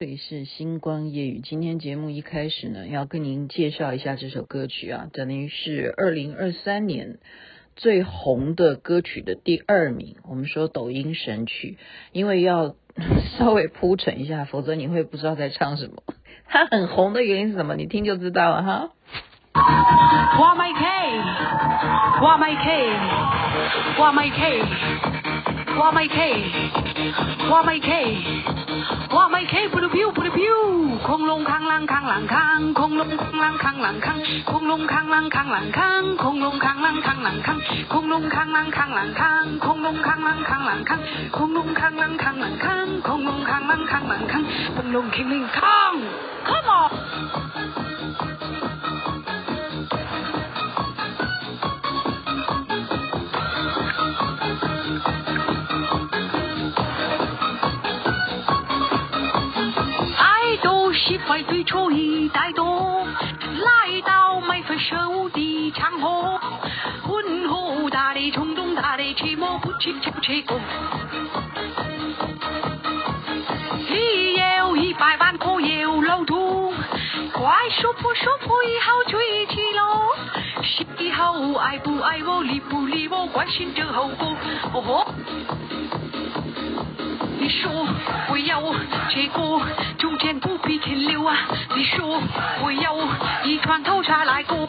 这里是星光夜语。今天节目一开始呢，要跟您介绍一下这首歌曲啊，等于是二零二三年最红的歌曲的第二名。我们说抖音神曲，因为要 稍微铺陈一下，否则你会不知道在唱什么。它很红的原因是什么？你听就知道了哈。哇麦 K，哇麦 K，哇麦 K，花 my K， ว่าไม่เคว่าไม่เคปุริพิวปุริพิวคงลงข้างล่างข้างหลังข้างคงลงข้างล่างข้างหลังข้างคงลงข้างล่างข้างหลังข้างคงลงข้างล่างข้างหลังข้างคงลงข้างล่างข้างหลังข้างคงลงข้างล่างข้างหลังข้างคงลงข้างล่างข้างหลังข้างคงลงข้างล่างข้างหลังข้างคงลงข้างล่างข้างหลังข้างคงลงข้างล่างข้างหลังข้าง Come on 到眉飞色舞的场合，浑厚大的冲动，大的寂寞，不去就去过。你有一百万个有漏洞，快说破说破以后追起喽，喜好爱不爱我，理不理我，关心这后果。哦吼。你说我要结果，中间不必停留啊！你说我要一串头茶来过，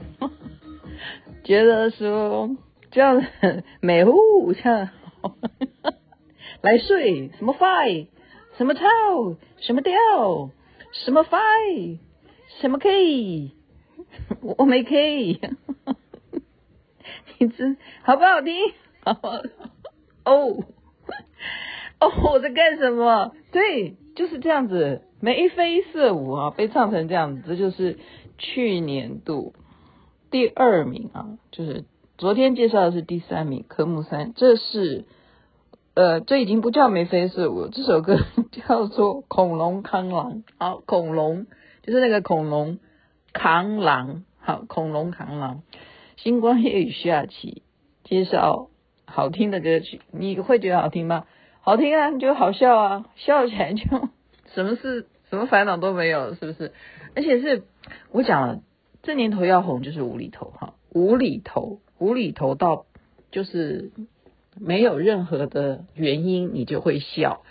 觉得说这样子美呼这样来睡什么 five 什么 two 什么调什么 five 什么 k 我没 k 你真好不好听？哦哦我在干什么？对，就是这样子。眉飞色舞啊，被唱成这样子，这就是去年度第二名啊，就是昨天介绍的是第三名，科目三，这是呃，这已经不叫眉飞色舞，这首歌叫做恐龙扛狼，好，恐龙就是那个恐龙扛狼，好，恐龙扛狼，星光夜雨下起介绍好听的歌曲，你会觉得好听吗？好听啊，就好笑啊，笑起来就。什么事，什么烦恼都没有，是不是？而且是我讲了，这年头要红就是无厘头哈，无厘头，无厘头到就是没有任何的原因你就会笑，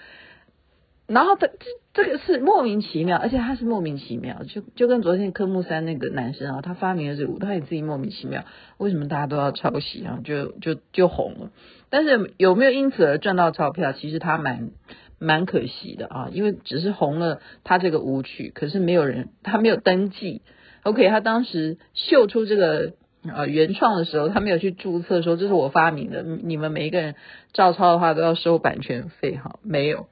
然后他这这个是莫名其妙，而且他是莫名其妙，就就跟昨天科目三那个男生啊，他发明的这个舞，他也自己莫名其妙，为什么大家都要抄袭啊？就就就红了，但是有没有因此而赚到钞票？其实他蛮。蛮可惜的啊，因为只是红了他这个舞曲，可是没有人，他没有登记。OK，他当时秀出这个呃原创的时候，他没有去注册说这是我发明的，你们每一个人照抄的话都要收版权费哈，没有。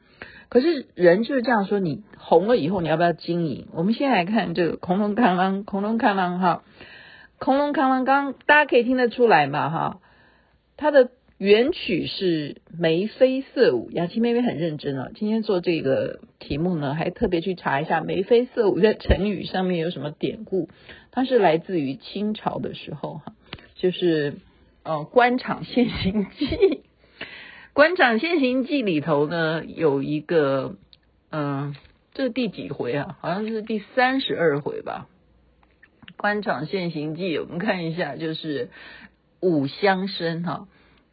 可是人就是这样说，你红了以后你要不要经营？我们先来看这个恐龙扛狼，恐龙扛狼哈，恐龙扛狼刚大家可以听得出来嘛哈，他的。原曲是眉飞色舞，雅琪妹妹很认真啊。今天做这个题目呢，还特别去查一下眉飞色舞在成语上面有什么典故。它是来自于清朝的时候哈，就是呃《官场现形记》。《官场现形记》里头呢有一个嗯、这第几回啊？好像是第三十二回吧。《官场现形记》，我们看一下，就是武乡生哈。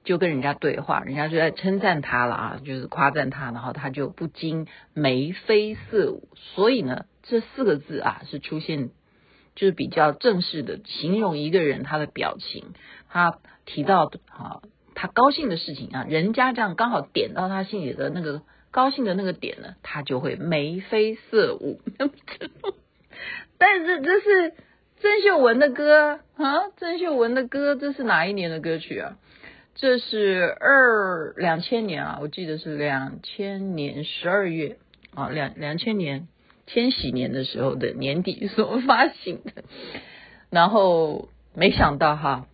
就跟人家对话，人家就在称赞他了啊，就是夸赞他，然后他就不禁眉飞色舞。所以呢，这四个字啊是出现，就是比较正式的形容一个人他的表情。他提到啊，他高兴的事情啊，人家这样刚好点到他心里的那个高兴的那个点呢，他就会眉飞色舞。但是这是郑秀文的歌啊，郑秀文的歌，这是哪一年的歌曲啊？这是二两千年啊，我记得是两千年十二月啊，两两千年千禧年的时候的年底所发行的，然后没想到哈，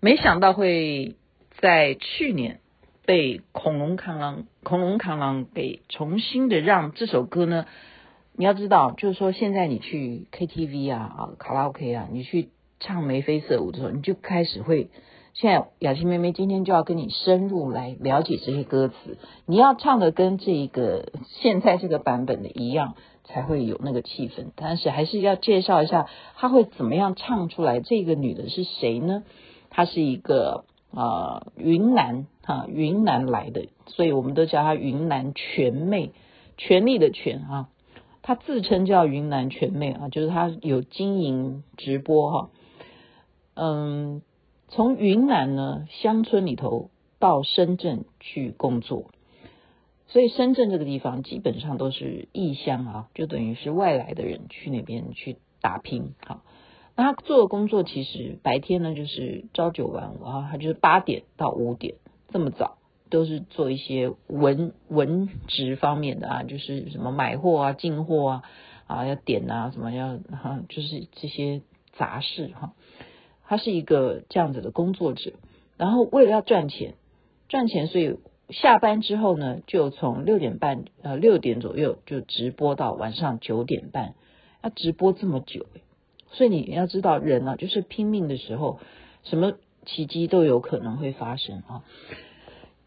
没想到会在去年被恐龙扛狼恐龙扛狼给重新的让这首歌呢，你要知道，就是说现在你去 KTV 啊啊卡拉 OK 啊，你去唱眉飞色舞的时候，你就开始会。现在雅琪妹妹今天就要跟你深入来了解这些歌词，你要唱的跟这一个现在这个版本的一样，才会有那个气氛。但是还是要介绍一下，她会怎么样唱出来？这个女的是谁呢？她是一个啊、呃、云南哈、啊、云南来的，所以我们都叫她云南全妹，权力的权啊。她自称叫云南全妹啊，就是她有经营直播哈、嗯。从云南呢乡村里头到深圳去工作，所以深圳这个地方基本上都是异乡啊，就等于是外来的人去那边去打拼。好，那他做的工作其实白天呢就是朝九晚五啊，他就是八点到五点这么早，都是做一些文文职方面的啊，就是什么买货啊、进货啊啊要点啊什么要哈，就是这些杂事哈。他是一个这样子的工作者，然后为了要赚钱，赚钱，所以下班之后呢，就从六点半呃六点左右就直播到晚上九点半，要直播这么久，所以你要知道人呢、啊，就是拼命的时候，什么奇迹都有可能会发生啊，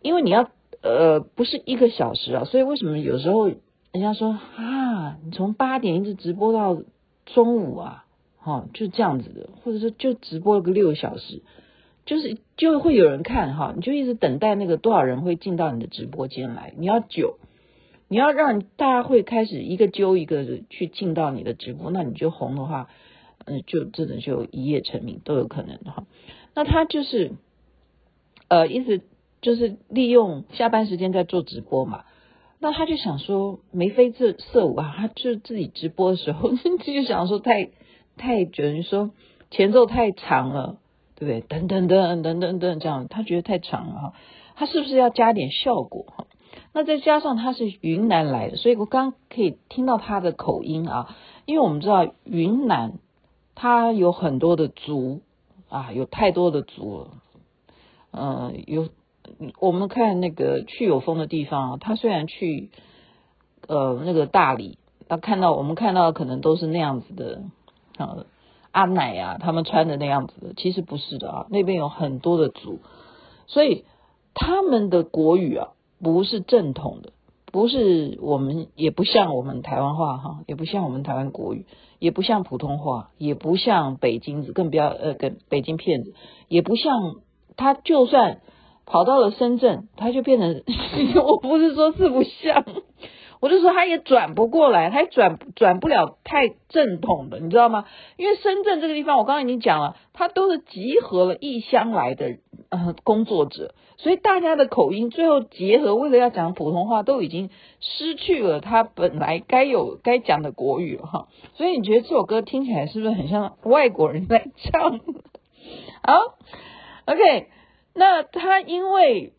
因为你要呃不是一个小时啊，所以为什么有时候人家说啊，你从八点一直直播到中午啊？哈，就这样子的，或者说就直播了个六个小时，就是就会有人看哈，你就一直等待那个多少人会进到你的直播间来，你要久，你要让大家会开始一个揪一个的去进到你的直播，那你就红的话，嗯，就真的就一夜成名都有可能哈。那他就是呃，一直就是利用下班时间在做直播嘛，那他就想说眉飞色舞啊，他就自己直播的时候 就想说太。太觉得说前奏太长了，对不对？等等等等等等这样，他觉得太长了哈。他是不是要加点效果哈？那再加上他是云南来的，所以我刚可以听到他的口音啊。因为我们知道云南他有很多的族啊，有太多的族了。呃，有我们看那个去有风的地方啊，他虽然去呃那个大理，他看到我们看到的可能都是那样子的。啊，阿奶啊，他们穿的那样子的，其实不是的啊。那边有很多的族，所以他们的国语啊，不是正统的，不是我们，也不像我们台湾话哈，也不像我们台湾国语，也不像普通话，也不像北京子，更不要呃，跟北京片子，也不像他，就算跑到了深圳，他就变成，我不是说是不像。我就说他也转不过来，他也转转不了太正统的，你知道吗？因为深圳这个地方，我刚刚已经讲了，它都是集合了异乡来的呃工作者，所以大家的口音最后结合，为了要讲普通话，都已经失去了他本来该有该讲的国语哈。所以你觉得这首歌听起来是不是很像外国人在唱？好，OK，那他因为。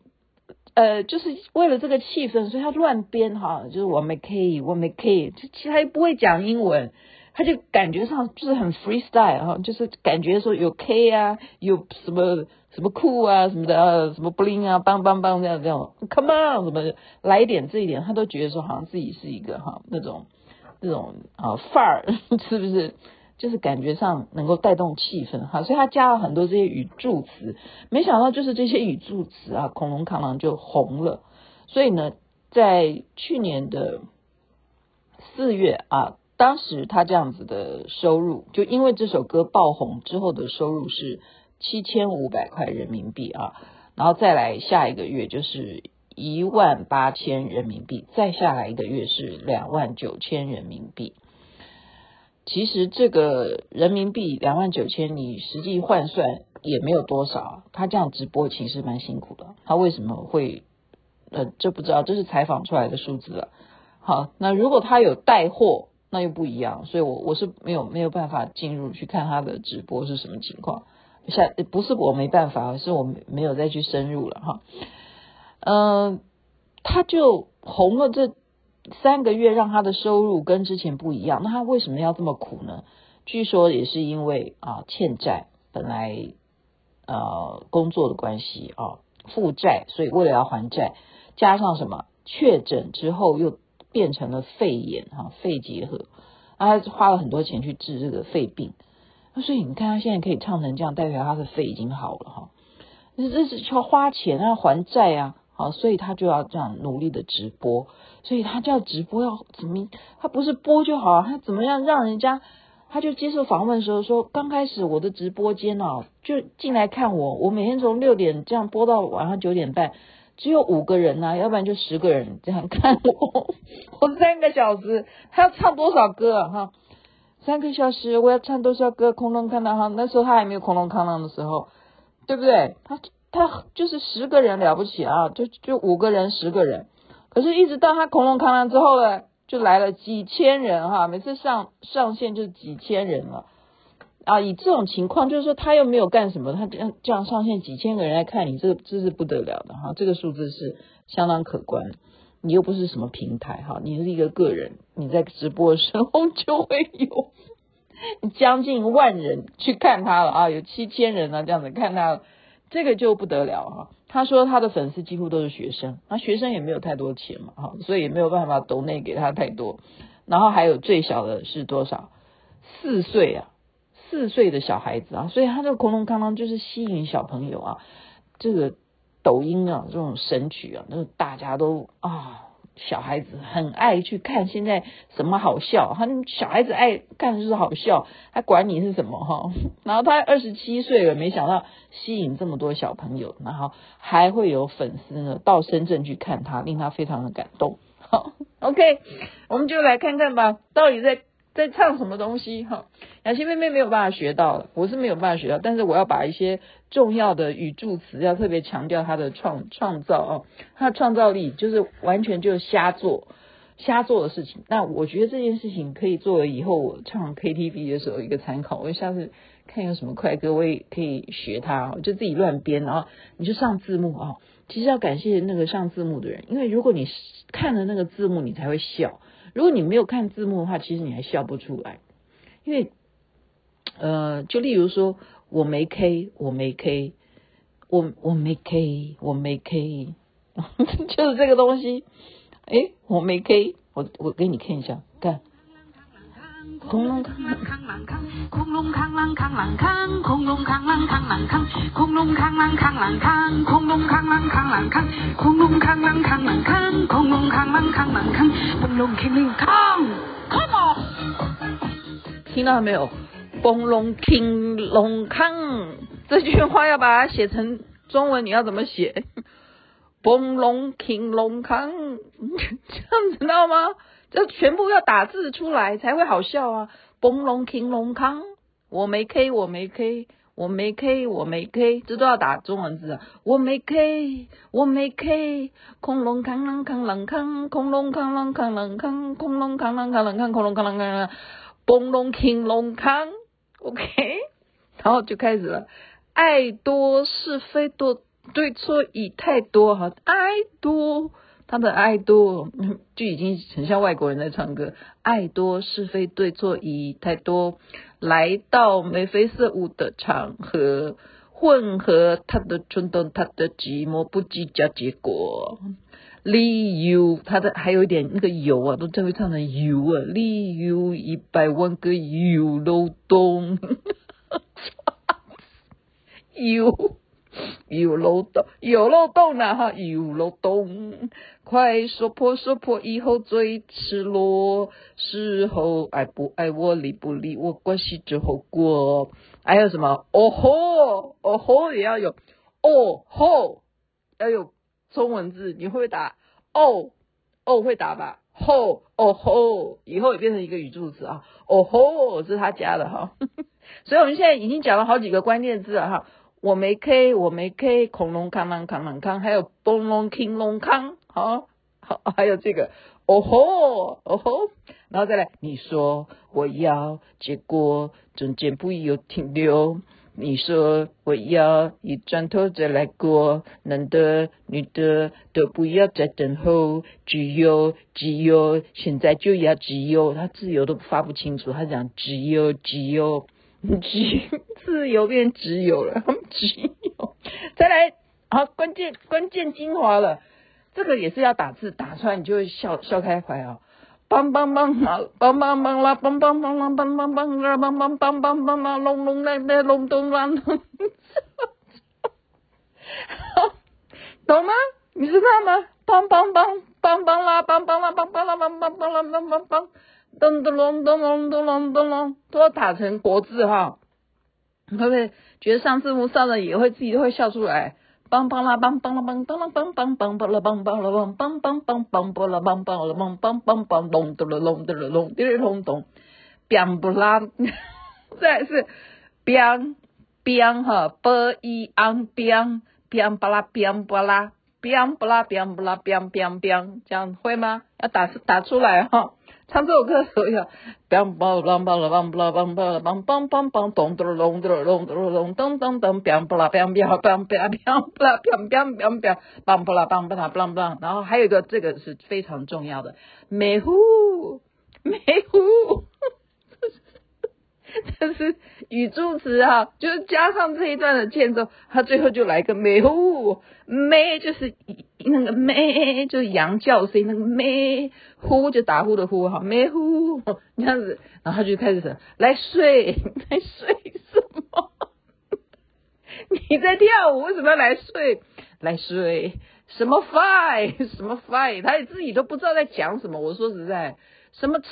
呃，就是为了这个气氛，所以他乱编哈，就是我没 K，我没 K，就其他又不会讲英文，他就感觉上就是很 freestyle 哈，就是感觉说有 K 啊，有什么什么酷啊，什么的，什么 bling 啊，梆梆梆这样这样，come on 什么，来一点这一点，他都觉得说好像自己是一个哈那种那种啊范儿，是不是？就是感觉上能够带动气氛哈，所以他加了很多这些语助词，没想到就是这些语助词啊，恐龙扛狼就红了。所以呢，在去年的四月啊，当时他这样子的收入，就因为这首歌爆红之后的收入是七千五百块人民币啊，然后再来下一个月就是一万八千人民币，再下来一个月是两万九千人民币。其实这个人民币两万九千，你实际换算也没有多少。他这样直播其实蛮辛苦的。他为什么会？呃，这不知道，这是采访出来的数字了。好，那如果他有带货，那又不一样。所以我我是没有没有办法进入去看他的直播是什么情况。下不是我没办法，而是我没有再去深入了哈。嗯、他就红了这三个月让他的收入跟之前不一样，那他为什么要这么苦呢？据说也是因为啊欠债，本来呃工作的关系啊负债，所以为了要还债，加上什么确诊之后又变成了肺炎哈、肺结核，他花了很多钱去治这个肺病，那所以你看他现在可以唱成这样，代表他的肺已经好了哈。那这是要花钱要还债啊。好，所以他就要这样努力的直播，所以他叫直播要怎么？他不是播就好，他怎么样让人家？他就接受访问的时候说，刚开始我的直播间啊，就进来看我，我每天从六点这样播到晚上九点半，只有五个人呐、要不然就十个人这样看我，我三个小时，他要唱多少歌啊？哈，三个小时我要唱多少歌？空龙看到哈，那时候他还没有空龙看到的时候，对不对？他。他就是十个人了不起啊，就就五个人十个人，可是，一直到他恐龙扛狼之后呢，就来了几千人哈，每次上上线就几千人了啊。以这种情况，就是说他又没有干什么，他这样这样上线几千个人来看你，这个这是不得了的哈，这个数字是相当可观。你又不是什么平台哈，你是一个个人，你在直播的时候 就会有将近万人去看他了啊，有七千人啊这样子看他了。这个就不得了哈，他说他的粉丝几乎都是学生，那学生也没有太多钱嘛哈，所以也没有办法抖内给他太多。然后还有最小的是多少？四岁啊，四岁的小孩子啊，所以他这个恐龙康康就是吸引小朋友啊，这个抖音啊这种神曲啊，那大家都啊。小孩子很爱去看现在什么好笑，他小孩子爱看的就是好笑，他管你是什么哈。然后他二十七岁了，没想到吸引这么多小朋友，然后还会有粉丝呢到深圳去看他，令他非常的感动。好，OK，我们就来看看吧，到底在。在唱什么东西哈？雅琪妹妹没有办法学到，我是没有办法学到，但是我要把一些重要的语助词要特别强调她的创创造哦，她的创造力就是完全就是瞎做瞎做的事情。那我觉得这件事情可以作为以后我唱 KTV 的时候一个参考。我下次看有什么快歌，我也可以学它，就自己乱编，然后你就上字幕啊。其实要感谢那个上字幕的人，因为如果你看了那个字幕，你才会笑。如果你没有看字幕的话，其实你还笑不出来，因为，呃，就例如说，我没 K，我没 K，我我没 K，我没 K，就是这个东西，诶，我没 K，我我给你看一下，看。恐龙扛狼扛狼扛，恐龙扛狼扛狼扛，恐龙扛狼扛狼扛，恐龙扛狼扛狼扛，恐龙扛狼扛狼扛，恐龙扛狼扛狼扛，恐龙扛狼扛狼扛，蹦龙扛狼扛，Come on！听到没有？恐龙扛龙扛，这句话要把它写成中文，你要怎么写？恐龙扛龙扛，这样知道吗？要全部要打字出来才会好笑啊！蹦龙 king 龙康，我没 K，我没 K，我没 K，我没 K，这都要打中文字啊！我没 K，我没 K，恐龙扛狼扛狼扛，恐龙扛狼扛狼扛，恐龙扛狼扛狼扛，恐龙扛狼扛狼，蹦龙 king 龙康，OK，然后就开始了，爱多是非多，对错已太多哈，爱多。他的爱多就已经很像外国人在唱歌，爱多是非对错已太多，来到眉飞色舞的场合，混合他的冲动，他的寂寞，不计较结果。理由，他的还有一点那个油啊，都真会唱成油啊，理由一百万个油漏洞，油。有漏洞，有漏洞呢哈，有漏洞，快说破说破，以后最赤裸，事后爱不爱我，理不理我，关系之后过。还有什么？哦吼，哦吼也要有，哦吼要有中文字，你会不会打？哦哦会打吧？吼哦吼，以后也变成一个语助词啊。哦吼是他加的哈，所以我们现在已经讲了好几个关键字了哈。我没 K，我没 K，恐龙扛狼扛狼扛，还有蹦龙 king 龙扛，好，好，还有这个，哦吼，哦吼，然后再来，你说我要，结果中间不有停留，你说我要一转头再来过，男的女的都不要再等候，自由自由，现在就要自由。他自由都发不清楚，他讲自由自由，自 自由变自由了，自由。再来，好，关键关键精华了，这个也是要打字，打出来你就会笑笑开怀啊。梆梆梆啦，梆梆梆啦，梆梆梆啦，梆梆梆啦，梆梆梆梆梆啦，隆隆来来隆咚啦，懂吗？你知道吗？梆梆梆梆梆啦，梆梆啦，梆梆啦，梆梆梆啦，梆梆梆，咚咚隆咚隆咚隆咚隆，都要打成国字哈，你会不会觉得上字幕上了也会自己都会笑出来？梆梆啦梆梆啦梆梆啦梆梆梆梆啦梆梆啦梆梆梆梆梆梆啦梆梆啦梆梆梆梆隆咚隆咚隆滴哩隆咚，梆不啦，再是梆梆哈，b i ang 梆梆巴拉梆巴拉梆巴拉梆巴拉梆梆梆，这样会吗？要打打出来哈。唱这首歌的时候要梆梆梆梆啦梆梆啦梆梆啦梆梆梆梆咚咚隆咚隆咚隆咚咚咚梆梆啦梆梆梆梆梆梆梆梆梆梆梆梆梆梆梆梆，然后还有一个这个是非常重要的，美呼美呼。这是语助词哈，就是加上这一段的间奏，它最后就来个咩呼咩，就是那个咩，就是羊叫声，那个咩呼就打呼的呼哈，咩呼这样子，然后他就开始说来睡 来睡什么？你在跳舞为什么要来睡？来睡什么 five 什么 five？他自己都不知道在讲什么。我说实在，什么超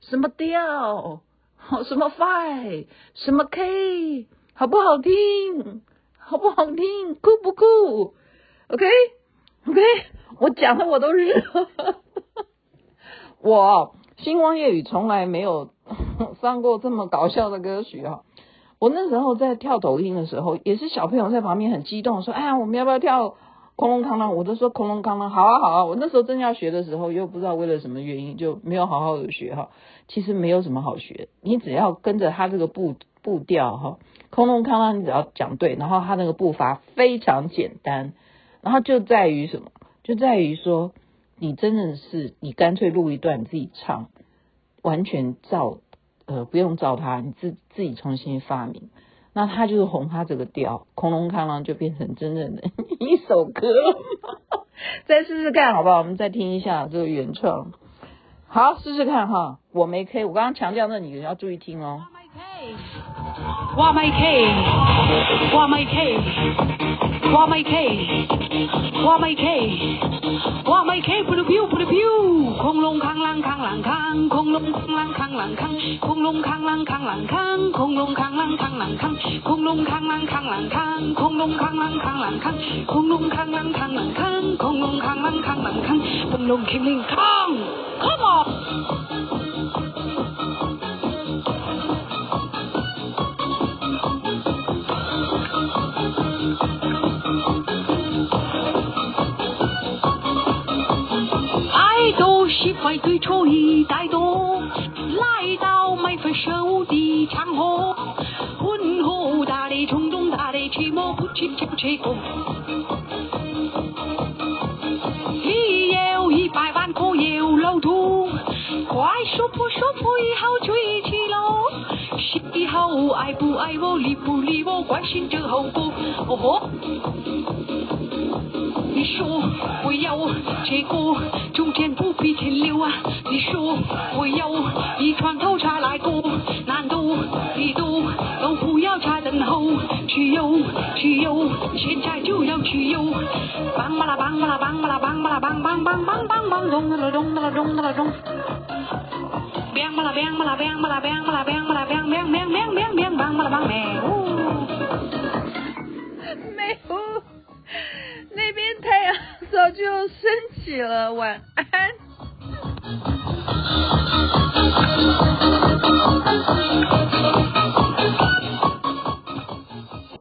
什么调？好什么 Five 什么 K 好不好听？好不好听？酷不酷？OK OK，我讲的我都热。我星光夜雨从来没有 放过这么搞笑的歌曲啊！我那时候在跳抖音的时候，也是小朋友在旁边很激动说：“哎呀，我们要不要跳？”空隆康啷，我都说空隆康啷，好啊好啊。我那时候正要学的时候，又不知道为了什么原因就没有好好的学哈。其实没有什么好学，你只要跟着他这个步步调哈，空隆康啷，你只要讲对，然后他那个步伐非常简单，然后就在于什么？就在于说你真的是你干脆录一段自己唱，完全照呃不用照他，你自自己重新发明。那他就是红他这个调，空隆康啷就变成真正的 一首歌。再试试看好不好？我们再听一下这个原创。好，试试看哈。我没 K，我刚刚强调那你要注意听哦。 ว่าไม่เคว่าไม่เคว่าไม่เคว่าไม่เคว่าไม่เคพุทธพิวพุทธพิวคงลงข้างล่างข้างหลังข้างคงลงข้างล่างข้างหลังข้างคงลงข้างล่างข้างหลังข้างคงลงข้างล่างข้างหลังข้างคงลงข้างล่างข้างหลังข้างคงลงข้างล่างข้างหลังข้างคงลงข้างล่างข้างหลังข้างคงลงข้างล่างข้างหลังข้างคงลงงล่งข้งหลงคงลงข้ล่งข้างหลังข้าง 喜欢对错一怠惰，来到麦分手的场合，婚后大的冲动，大的寂寞，不切切不切过。你有一百万个有路途，快说破说破以后就一起喽。喜好爱不爱我，理不理我，关心这后果。哦吼。你说我要结果，中间不必停留啊！你说我要一船头茶来过，难度一度都不要再等候，去游去游，现在就要去游！梆巴拉梆巴拉梆巴拉梆巴拉梆梆梆梆梆梆咚哒啦咚哒啦咚哒啦咚，梆巴拉梆巴拉梆巴拉梆巴拉梆巴拉梆梆梆梆梆梆梆巴拉梆咩呼，咩呼。那边太阳就升起了晚安。